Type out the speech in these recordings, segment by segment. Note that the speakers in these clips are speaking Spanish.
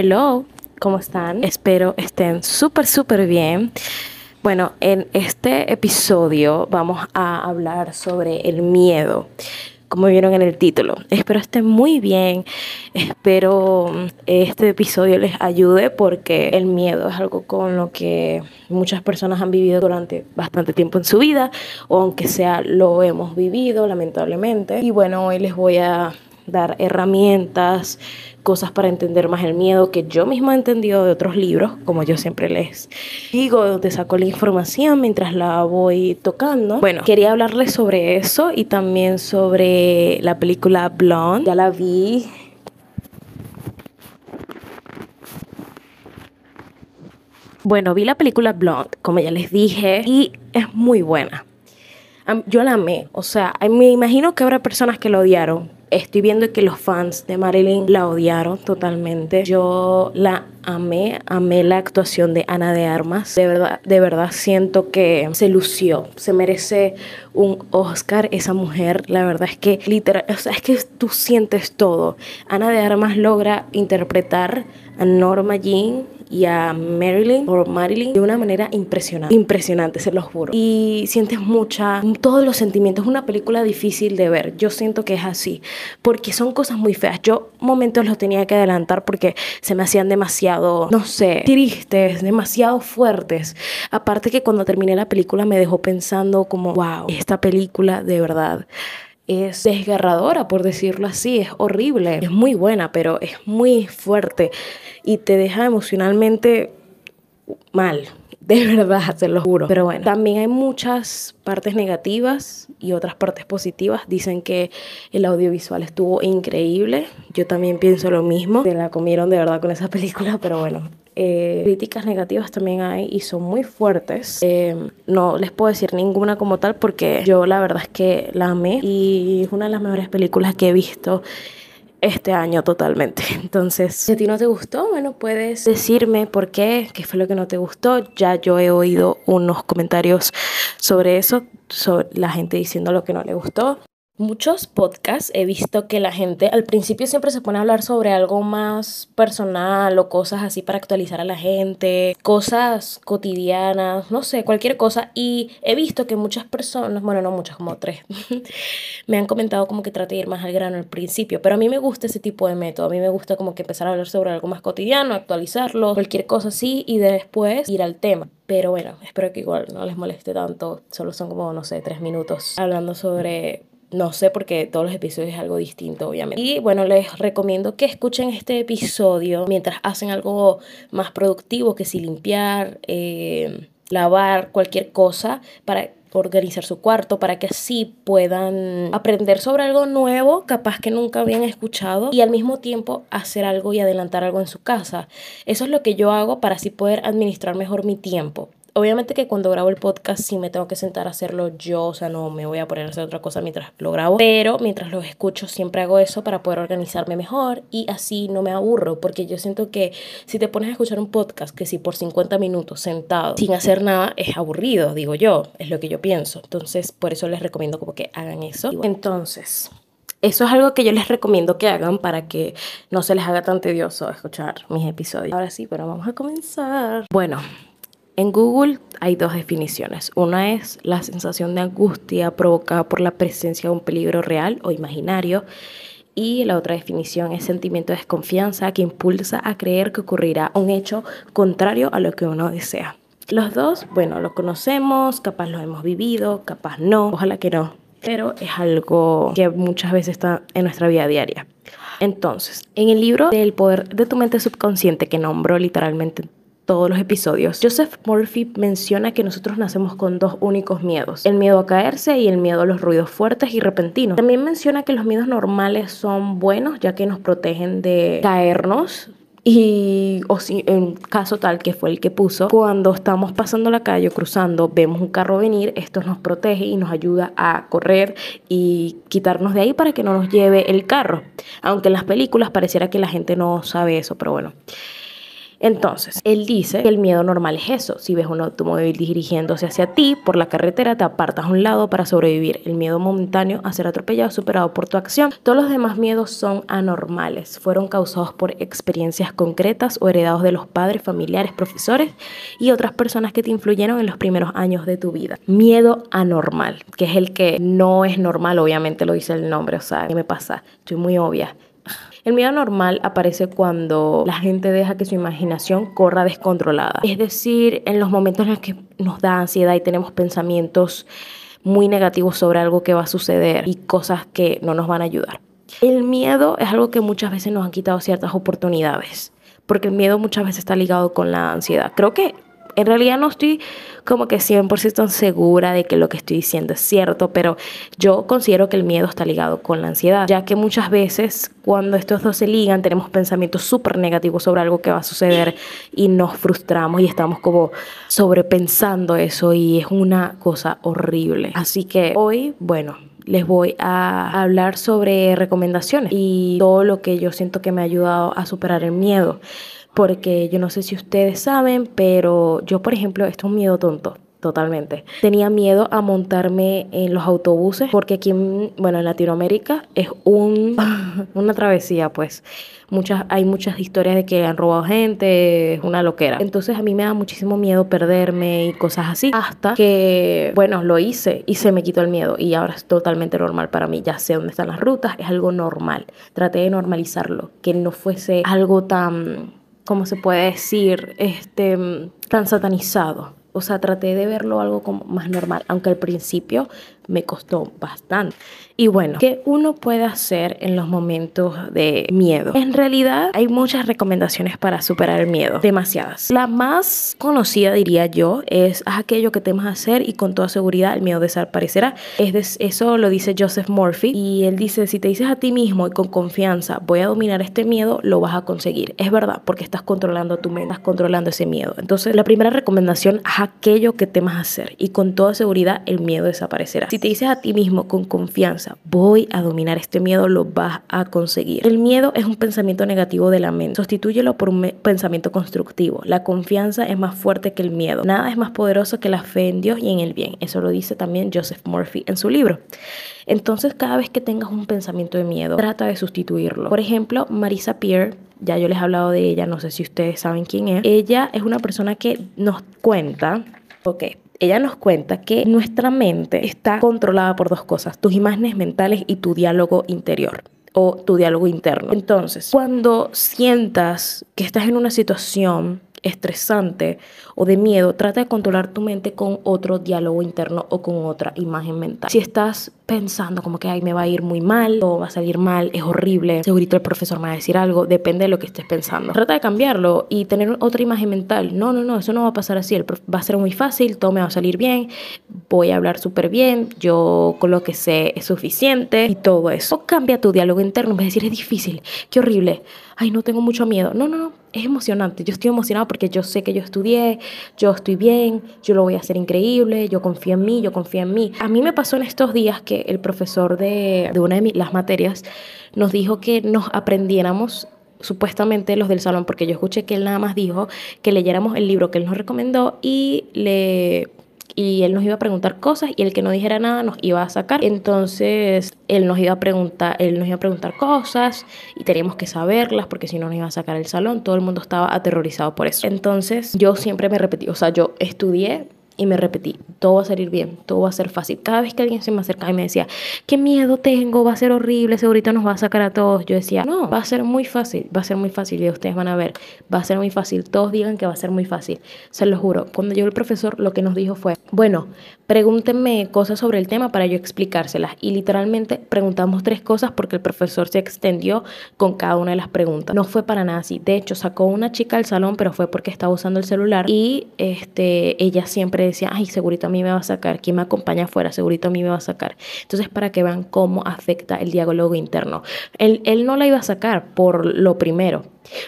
Hello, ¿cómo están? Espero estén súper, súper bien. Bueno, en este episodio vamos a hablar sobre el miedo como vieron en el título. Espero estén muy bien, espero este episodio les ayude porque el miedo es algo con lo que muchas personas han vivido durante bastante tiempo en su vida, o aunque sea lo hemos vivido lamentablemente. Y bueno, hoy les voy a dar herramientas, cosas para entender más el miedo que yo misma he entendido de otros libros, como yo siempre les digo, donde saco la información mientras la voy tocando. Bueno, quería hablarles sobre eso y también sobre la película Blonde. Ya la vi. Bueno, vi la película Blonde, como ya les dije, y es muy buena. Yo la amé, o sea, me imagino que habrá personas que la odiaron, estoy viendo que los fans de Marilyn la odiaron totalmente. Yo la amé, amé la actuación de Ana de Armas. De verdad, de verdad siento que se lució, se merece un Oscar esa mujer. La verdad es que literal, o sea, es que tú sientes todo. Ana de Armas logra interpretar a Norma Jean y a Marilyn o Marilyn de una manera impresionante, impresionante, se los juro. Y sientes mucha, todos los sentimientos. Es una película difícil de ver. Yo siento que es así, porque son cosas muy feas. Yo momentos los tenía que adelantar porque se me hacían demasiado, no sé, tristes, demasiado fuertes. Aparte que cuando terminé la película me dejó pensando como, wow, esta película de verdad es desgarradora, por decirlo así, es horrible, es muy buena, pero es muy fuerte y te deja emocionalmente mal, de verdad, se lo juro. Pero bueno, también hay muchas partes negativas y otras partes positivas. Dicen que el audiovisual estuvo increíble. Yo también pienso lo mismo. Se la comieron de verdad con esa película, pero bueno, eh, críticas negativas también hay y son muy fuertes. Eh, no les puedo decir ninguna como tal porque yo la verdad es que la amé y es una de las mejores películas que he visto este año totalmente. Entonces, si a ti no te gustó, bueno, puedes decirme por qué, qué fue lo que no te gustó. Ya yo he oído unos comentarios sobre eso, sobre la gente diciendo lo que no le gustó muchos podcasts he visto que la gente al principio siempre se pone a hablar sobre algo más personal o cosas así para actualizar a la gente, cosas cotidianas, no sé, cualquier cosa. Y he visto que muchas personas, bueno, no muchas, como tres, me han comentado como que trate de ir más al grano al principio. Pero a mí me gusta ese tipo de método. A mí me gusta como que empezar a hablar sobre algo más cotidiano, actualizarlo, cualquier cosa así y después ir al tema. Pero bueno, espero que igual no les moleste tanto. Solo son como, no sé, tres minutos hablando sobre no sé porque todos los episodios es algo distinto, obviamente. Y bueno, les recomiendo que escuchen este episodio mientras hacen algo más productivo, que si limpiar, eh, lavar, cualquier cosa, para organizar su cuarto para que así puedan aprender sobre algo nuevo, capaz que nunca habían escuchado y al mismo tiempo hacer algo y adelantar algo en su casa. Eso es lo que yo hago para así poder administrar mejor mi tiempo. Obviamente que cuando grabo el podcast sí me tengo que sentar a hacerlo yo, o sea, no me voy a poner a hacer otra cosa mientras lo grabo, pero mientras lo escucho siempre hago eso para poder organizarme mejor y así no me aburro, porque yo siento que si te pones a escuchar un podcast que si por 50 minutos sentado sin hacer nada es aburrido, digo yo, es lo que yo pienso. Entonces, por eso les recomiendo como que hagan eso. Entonces, eso es algo que yo les recomiendo que hagan para que no se les haga tan tedioso escuchar mis episodios. Ahora sí, pero vamos a comenzar. Bueno, en Google hay dos definiciones. Una es la sensación de angustia provocada por la presencia de un peligro real o imaginario. Y la otra definición es sentimiento de desconfianza que impulsa a creer que ocurrirá un hecho contrario a lo que uno desea. Los dos, bueno, lo conocemos, capaz lo hemos vivido, capaz no, ojalá que no, pero es algo que muchas veces está en nuestra vida diaria. Entonces, en el libro del poder de tu mente subconsciente que nombró literalmente todos los episodios. Joseph Murphy menciona que nosotros nacemos con dos únicos miedos, el miedo a caerse y el miedo a los ruidos fuertes y repentinos. También menciona que los miedos normales son buenos ya que nos protegen de caernos, y o si en caso tal que fue el que puso, cuando estamos pasando la calle o cruzando, vemos un carro venir, esto nos protege y nos ayuda a correr y quitarnos de ahí para que no nos lleve el carro. Aunque en las películas pareciera que la gente no sabe eso, pero bueno. Entonces, él dice que el miedo normal es eso. Si ves un automóvil dirigiéndose hacia ti por la carretera, te apartas a un lado para sobrevivir. El miedo momentáneo a ser atropellado superado por tu acción. Todos los demás miedos son anormales. Fueron causados por experiencias concretas o heredados de los padres, familiares, profesores y otras personas que te influyeron en los primeros años de tu vida. Miedo anormal, que es el que no es normal, obviamente lo dice el nombre. O sea, ¿qué me pasa? Estoy muy obvia. El miedo normal aparece cuando la gente deja que su imaginación corra descontrolada. Es decir, en los momentos en los que nos da ansiedad y tenemos pensamientos muy negativos sobre algo que va a suceder y cosas que no nos van a ayudar. El miedo es algo que muchas veces nos han quitado ciertas oportunidades, porque el miedo muchas veces está ligado con la ansiedad. Creo que en realidad no estoy como que 100% segura de que lo que estoy diciendo es cierto, pero yo considero que el miedo está ligado con la ansiedad, ya que muchas veces cuando estos dos se ligan tenemos pensamientos súper negativos sobre algo que va a suceder y nos frustramos y estamos como sobrepensando eso y es una cosa horrible. Así que hoy, bueno, les voy a hablar sobre recomendaciones y todo lo que yo siento que me ha ayudado a superar el miedo porque yo no sé si ustedes saben, pero yo, por ejemplo, esto es un miedo tonto. Totalmente. Tenía miedo a montarme en los autobuses porque aquí, bueno, en Latinoamérica es un, una travesía, pues. Muchas, hay muchas historias de que han robado gente, es una loquera. Entonces a mí me da muchísimo miedo perderme y cosas así. Hasta que, bueno, lo hice y se me quitó el miedo y ahora es totalmente normal para mí. Ya sé dónde están las rutas, es algo normal. Traté de normalizarlo, que no fuese algo tan ¿cómo se puede decir? Este, tan satanizado. O sea, traté de verlo algo como más normal, aunque al principio me costó bastante. Y bueno, ¿qué uno puede hacer en los momentos de miedo? En realidad hay muchas recomendaciones para superar el miedo, demasiadas. La más conocida, diría yo, es haz aquello que temas hacer y con toda seguridad el miedo desaparecerá. Es eso lo dice Joseph Murphy y él dice, si te dices a ti mismo y con confianza, voy a dominar este miedo, lo vas a conseguir. Es verdad, porque estás controlando tu mente, estás controlando ese miedo. Entonces, la primera recomendación, haz aquello que temas hacer y con toda seguridad el miedo desaparecerá. Te dices a ti mismo con confianza, voy a dominar este miedo, lo vas a conseguir. El miedo es un pensamiento negativo de la mente. Sustitúyelo por un pensamiento constructivo. La confianza es más fuerte que el miedo. Nada es más poderoso que la fe en Dios y en el bien. Eso lo dice también Joseph Murphy en su libro. Entonces, cada vez que tengas un pensamiento de miedo, trata de sustituirlo. Por ejemplo, Marisa Peer ya yo les he hablado de ella, no sé si ustedes saben quién es. Ella es una persona que nos cuenta, ok, ella nos cuenta que nuestra mente está controlada por dos cosas, tus imágenes mentales y tu diálogo interior o tu diálogo interno. Entonces, cuando sientas que estás en una situación estresante o de miedo, trata de controlar tu mente con otro diálogo interno o con otra imagen mental. Si estás pensando como que ay me va a ir muy mal o va a salir mal, es horrible, segurito el profesor me va a decir algo, depende de lo que estés pensando. Trata de cambiarlo y tener otra imagen mental. No, no, no, eso no va a pasar así, va a ser muy fácil, todo me va a salir bien, voy a hablar súper bien, yo con lo que sé es suficiente y todo eso. O cambia tu diálogo interno, vas a decir es difícil, qué horrible, ay no tengo mucho miedo. No, no, no, es emocionante. Yo estoy emocionado porque yo sé que yo estudié, yo estoy bien, yo lo voy a hacer increíble, yo confío en mí, yo confío en mí. A mí me pasó en estos días que el profesor de, de una de las materias nos dijo que nos aprendiéramos supuestamente los del salón, porque yo escuché que él nada más dijo que leyéramos el libro que él nos recomendó y le y él nos iba a preguntar cosas y el que no dijera nada nos iba a sacar. Entonces él nos iba a preguntar, él nos iba a preguntar cosas y teníamos que saberlas porque si no nos iba a sacar el salón. Todo el mundo estaba aterrorizado por eso. Entonces yo siempre me repetí, o sea, yo estudié y me repetí, todo va a salir bien, todo va a ser fácil. Cada vez que alguien se me acercaba y me decía, qué miedo tengo, va a ser horrible, segurito nos va a sacar a todos, yo decía, no, va a ser muy fácil, va a ser muy fácil y ustedes van a ver, va a ser muy fácil, todos digan que va a ser muy fácil, se lo juro. Cuando llegó el profesor, lo que nos dijo fue, bueno, pregúntenme cosas sobre el tema para yo explicárselas. Y literalmente preguntamos tres cosas porque el profesor se extendió con cada una de las preguntas. No fue para nada así. De hecho, sacó una chica al salón, pero fue porque estaba usando el celular y este, ella siempre decía, ay, segurito a mí me va a sacar, ¿quién me acompaña afuera? Segurito a mí me va a sacar. Entonces, para que vean cómo afecta el diálogo interno. Él, él no la iba a sacar por lo primero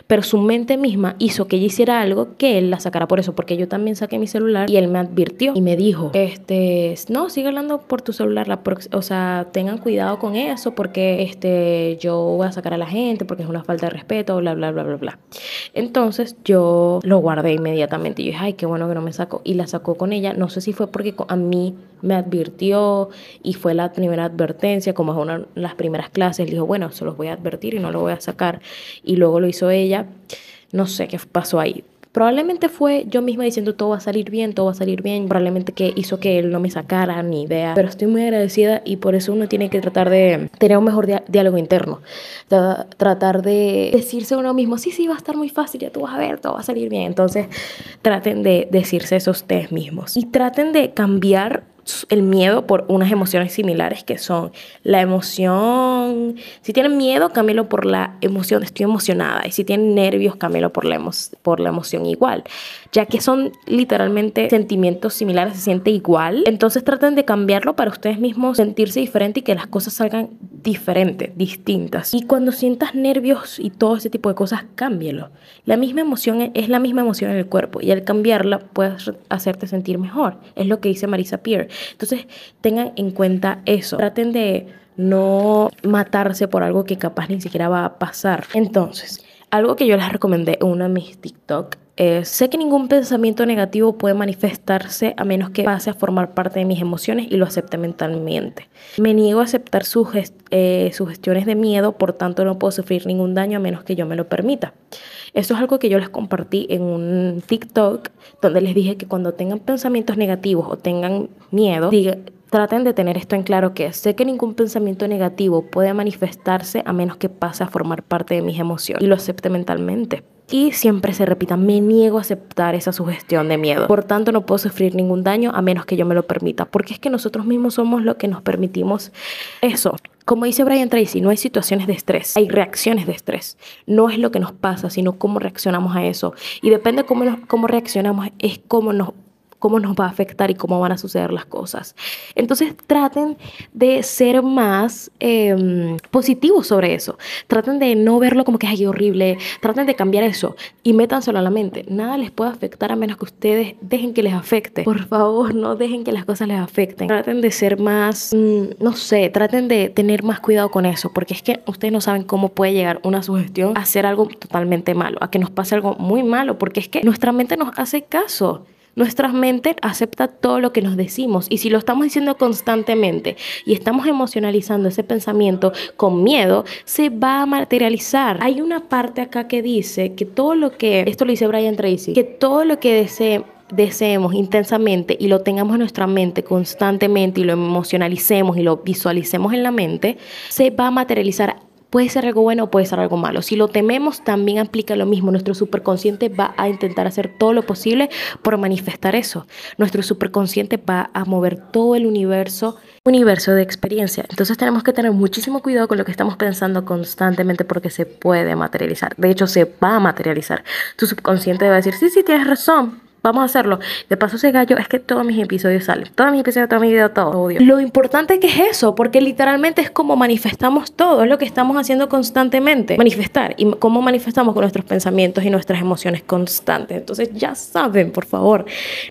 pero su mente misma hizo que ella hiciera algo que él la sacara por eso, porque yo también saqué mi celular y él me advirtió y me dijo, este, no, sigue hablando por tu celular, la o sea, tengan cuidado con eso porque este, yo voy a sacar a la gente porque es una falta de respeto, bla, bla, bla, bla, bla. Entonces yo lo guardé inmediatamente y yo dije, ay, qué bueno que no me sacó y la sacó con ella, no sé si fue porque a mí me advirtió y fue la primera advertencia, como es una de las primeras clases, dijo, bueno, se los voy a advertir y no lo voy a sacar y luego lo hizo ella. No sé qué pasó ahí. Probablemente fue yo misma diciendo todo va a salir bien, todo va a salir bien. Probablemente que hizo que él no me sacara ni idea. Pero estoy muy agradecida y por eso uno tiene que tratar de tener un mejor diálogo interno. tratar de decirse a uno mismo, sí, sí, va a estar muy fácil, ya tú vas a ver, todo va a salir bien. Entonces traten de decirse eso ustedes mismos. Y traten de cambiar el miedo por unas emociones similares que son la emoción, si tienen miedo, cámbialo por la emoción, estoy emocionada, y si tienen nervios, cámbialo por la, por la emoción igual, ya que son literalmente sentimientos similares, se siente igual, entonces traten de cambiarlo para ustedes mismos sentirse diferente y que las cosas salgan diferentes, distintas. Y cuando sientas nervios y todo ese tipo de cosas, cámbielo. La misma emoción es la misma emoción en el cuerpo y al cambiarla puedes hacerte sentir mejor. Es lo que dice Marisa Peer. Entonces, tengan en cuenta eso. Traten de no matarse por algo que capaz ni siquiera va a pasar. Entonces, algo que yo les recomendé en uno de mis TikTok es, sé que ningún pensamiento negativo puede manifestarse a menos que pase a formar parte de mis emociones y lo acepte mentalmente. Me niego a aceptar eh, sugestiones de miedo, por tanto no puedo sufrir ningún daño a menos que yo me lo permita. Eso es algo que yo les compartí en un TikTok donde les dije que cuando tengan pensamientos negativos o tengan miedo, traten de tener esto en claro que sé que ningún pensamiento negativo puede manifestarse a menos que pase a formar parte de mis emociones y lo acepte mentalmente. Y siempre se repita, me niego a aceptar esa sugestión de miedo. Por tanto, no puedo sufrir ningún daño a menos que yo me lo permita. Porque es que nosotros mismos somos los que nos permitimos eso. Como dice Brian Tracy, no hay situaciones de estrés, hay reacciones de estrés. No es lo que nos pasa, sino cómo reaccionamos a eso. Y depende de cómo, cómo reaccionamos, es cómo nos cómo nos va a afectar y cómo van a suceder las cosas. Entonces traten de ser más em, positivos sobre eso. Traten de no verlo como que es horrible. Traten de cambiar eso y métanselo a la mente. Nada les puede afectar a menos que ustedes dejen que les afecte. Por favor, no dejen que las cosas les afecten. Traten de ser más, mm, no sé, traten de tener más cuidado con eso, porque es que ustedes no saben cómo puede llegar una sugestión a hacer algo totalmente malo, a que nos pase algo muy malo, porque es que nuestra mente nos hace caso. Nuestra mente acepta todo lo que nos decimos y si lo estamos diciendo constantemente y estamos emocionalizando ese pensamiento con miedo, se va a materializar. Hay una parte acá que dice que todo lo que, esto lo dice Brian Tracy, que todo lo que deseemos intensamente y lo tengamos en nuestra mente constantemente y lo emocionalicemos y lo visualicemos en la mente, se va a materializar Puede ser algo bueno o puede ser algo malo. Si lo tememos, también aplica lo mismo. Nuestro superconsciente va a intentar hacer todo lo posible por manifestar eso. Nuestro superconsciente va a mover todo el universo, universo de experiencia. Entonces tenemos que tener muchísimo cuidado con lo que estamos pensando constantemente porque se puede materializar. De hecho, se va a materializar. Tu subconsciente va a decir, sí, sí, tienes razón Vamos a hacerlo. De paso, ese gallo es que todos mis episodios salen. Todos mis episodios, todos mis videos, todo. Odio. Lo importante que es eso, porque literalmente es como manifestamos todo. Es lo que estamos haciendo constantemente. Manifestar. Y cómo manifestamos con nuestros pensamientos y nuestras emociones constantes. Entonces, ya saben, por favor.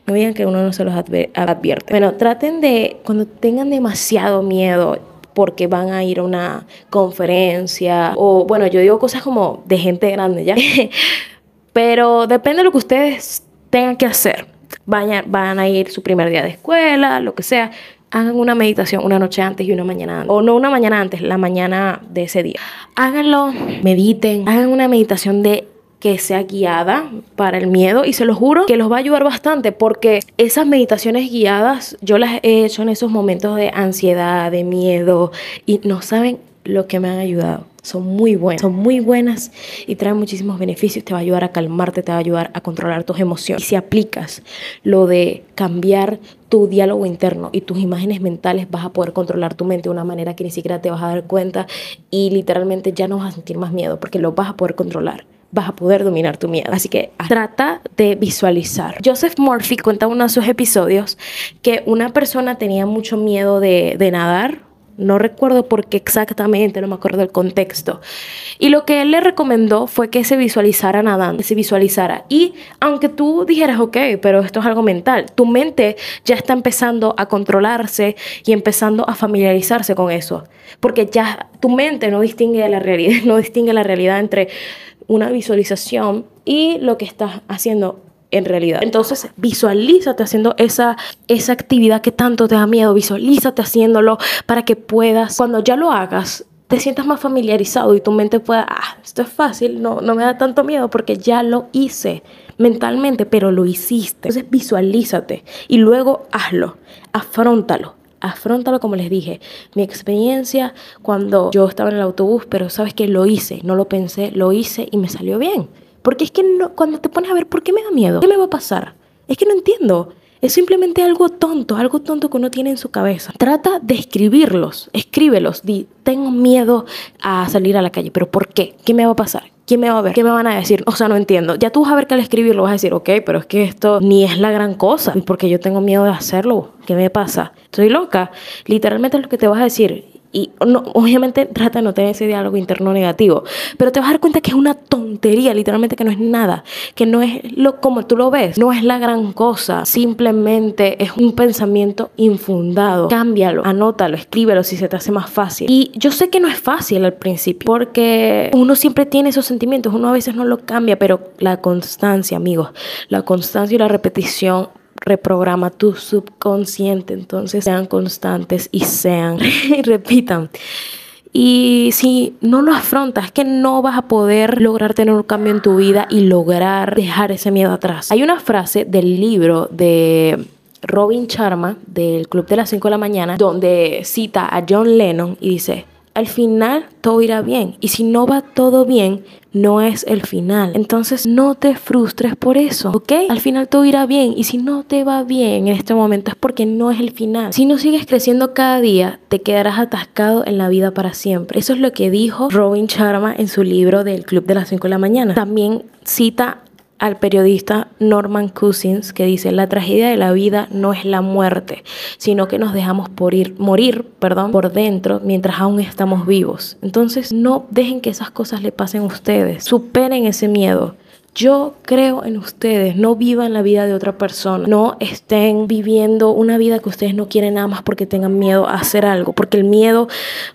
No digan que uno no se los advierte. Bueno, traten de, cuando tengan demasiado miedo, porque van a ir a una conferencia o bueno, yo digo cosas como de gente grande ya, pero depende de lo que ustedes tengan que hacer. Vayan, van a ir su primer día de escuela, lo que sea. Hagan una meditación una noche antes y una mañana antes. O no una mañana antes, la mañana de ese día. Háganlo, mediten, hagan una meditación de que sea guiada para el miedo y se lo juro que los va a ayudar bastante porque esas meditaciones guiadas yo las he hecho en esos momentos de ansiedad, de miedo y no saben lo que me han ayudado. Son muy buenas, son muy buenas y traen muchísimos beneficios. Te va a ayudar a calmarte, te va a ayudar a controlar tus emociones. Si aplicas lo de cambiar tu diálogo interno y tus imágenes mentales, vas a poder controlar tu mente de una manera que ni siquiera te vas a dar cuenta y literalmente ya no vas a sentir más miedo porque lo vas a poder controlar vas a poder dominar tu miedo. Así que trata de visualizar. Joseph Murphy cuenta en uno de sus episodios que una persona tenía mucho miedo de, de nadar No recuerdo por qué exactamente, no me acuerdo del contexto. Y lo que él le recomendó fue que se visualizara nadando, se visualizara. Y aunque tú dijeras, ok, pero esto es algo mental, tu mente ya está empezando a controlarse y empezando a familiarizarse con eso. Porque ya tu mente no distingue la realidad, no distingue la realidad entre una visualización y lo que estás haciendo en realidad. Entonces, visualízate haciendo esa, esa actividad que tanto te da miedo, visualízate haciéndolo para que puedas, cuando ya lo hagas, te sientas más familiarizado y tu mente pueda, ah, esto es fácil, no, no me da tanto miedo porque ya lo hice mentalmente, pero lo hiciste. Entonces, visualízate y luego hazlo, afrontalo. Afrontalo como les dije. Mi experiencia cuando yo estaba en el autobús, pero sabes que lo hice, no lo pensé, lo hice y me salió bien. Porque es que no, cuando te pones a ver, ¿por qué me da miedo? ¿Qué me va a pasar? Es que no entiendo. Es simplemente algo tonto, algo tonto que uno tiene en su cabeza. Trata de escribirlos, escríbelos. Di, tengo miedo a salir a la calle, pero ¿por qué? ¿Qué me va a pasar? ¿Quién me va a ver? ¿Qué me van a decir? O sea, no entiendo. Ya tú vas a ver que al escribirlo vas a decir, ok, pero es que esto ni es la gran cosa, porque yo tengo miedo de hacerlo. ¿Qué me pasa? Estoy loca. Literalmente es lo que te vas a decir. Y obviamente trata de no tener ese diálogo interno negativo, pero te vas a dar cuenta que es una tontería, literalmente que no es nada, que no es lo como tú lo ves, no es la gran cosa, simplemente es un pensamiento infundado. Cámbialo, anótalo, escríbelo si se te hace más fácil. Y yo sé que no es fácil al principio, porque uno siempre tiene esos sentimientos, uno a veces no lo cambia, pero la constancia, amigos, la constancia y la repetición reprograma tu subconsciente. Entonces sean constantes y sean y repitan. Y si no lo afrontas, es que no vas a poder lograr tener un cambio en tu vida y lograr dejar ese miedo atrás. Hay una frase del libro de Robin Sharma del Club de las 5 de la mañana donde cita a John Lennon y dice, al final todo irá bien. Y si no va todo bien, no es el final. Entonces no te frustres por eso, ¿ok? Al final todo irá bien. Y si no te va bien en este momento es porque no es el final. Si no sigues creciendo cada día, te quedarás atascado en la vida para siempre. Eso es lo que dijo Robin Sharma en su libro del Club de las 5 de la mañana. También cita al periodista Norman Cousins que dice, la tragedia de la vida no es la muerte, sino que nos dejamos por ir, morir perdón, por dentro mientras aún estamos vivos. Entonces no dejen que esas cosas le pasen a ustedes, superen ese miedo. Yo creo en ustedes, no vivan la vida de otra persona, no estén viviendo una vida que ustedes no quieren nada más porque tengan miedo a hacer algo, porque el miedo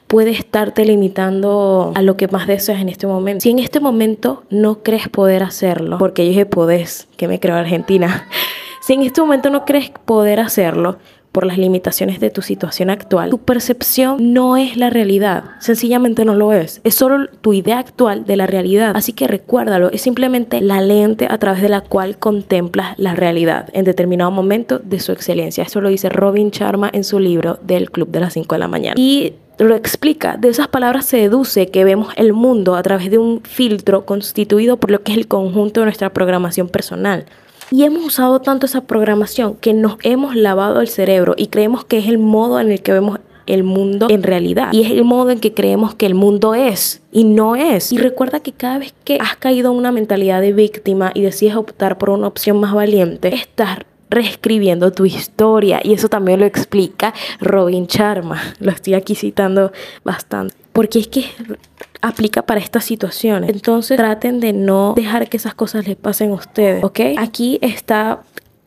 puede estarte limitando a lo que más deseas en este momento. Si en este momento no crees poder hacerlo, porque yo dije podés, que me creo Argentina, si en este momento no crees poder hacerlo, por las limitaciones de tu situación actual, tu percepción no es la realidad, sencillamente no lo es, es solo tu idea actual de la realidad, así que recuérdalo, es simplemente la lente a través de la cual contemplas la realidad en determinado momento de su excelencia. Eso lo dice Robin Sharma en su libro del Club de las 5 de la mañana. Y lo explica. De esas palabras se deduce que vemos el mundo a través de un filtro constituido por lo que es el conjunto de nuestra programación personal. Y hemos usado tanto esa programación que nos hemos lavado el cerebro y creemos que es el modo en el que vemos el mundo en realidad. Y es el modo en que creemos que el mundo es y no es. Y recuerda que cada vez que has caído en una mentalidad de víctima y decides optar por una opción más valiente, estás reescribiendo tu historia. Y eso también lo explica Robin Sharma. Lo estoy aquí citando bastante. Porque es que aplica para estas situaciones. Entonces traten de no dejar que esas cosas les pasen a ustedes, ¿ok? Aquí está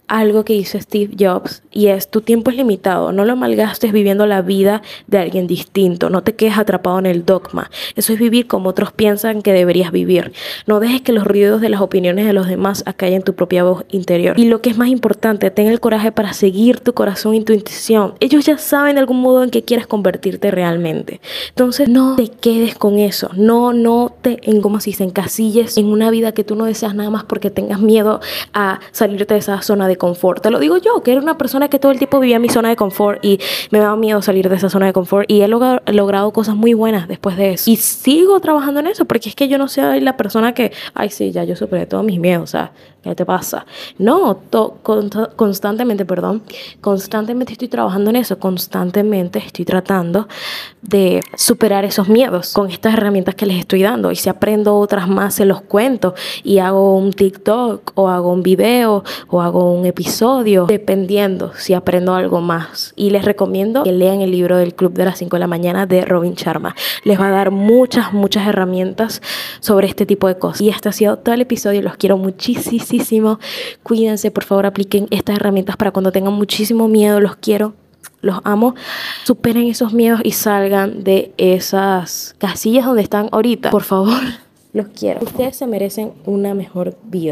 algo que hizo Steve Jobs y es tu tiempo es limitado, no lo malgastes viviendo la vida de alguien distinto, no te quedes atrapado en el dogma, eso es vivir como otros piensan que deberías vivir, no dejes que los ruidos de las opiniones de los demás acallen tu propia voz interior. Y lo que es más importante, ten el coraje para seguir tu corazón y tu intuición, ellos ya saben de algún modo en que quieres convertirte realmente, entonces no te quedes con eso, no, no te en como encasilles en una vida que tú no deseas nada más porque tengas miedo a salirte de esa zona de confort. Te lo digo yo, que era una persona que todo el tiempo vivía en mi zona de confort y me daba miedo salir de esa zona de confort y he logrado cosas muy buenas después de eso. Y sigo trabajando en eso porque es que yo no soy la persona que, ay, sí, ya yo superé todos mis miedos, o sea, ¿qué te pasa? No, constantemente, perdón, constantemente estoy trabajando en eso, constantemente estoy tratando de superar esos miedos con estas herramientas que les estoy dando. Y si aprendo otras más, se los cuento y hago un TikTok o hago un video o hago un episodio, dependiendo si aprendo algo más. Y les recomiendo que lean el libro del Club de las 5 de la mañana de Robin Sharma. Les va a dar muchas, muchas herramientas sobre este tipo de cosas. Y este ha sido todo el episodio. Los quiero muchísimo. Cuídense, por favor, apliquen estas herramientas para cuando tengan muchísimo miedo. Los quiero los amo, superen esos miedos y salgan de esas casillas donde están ahorita. Por favor, los quiero. Ustedes se merecen una mejor vida.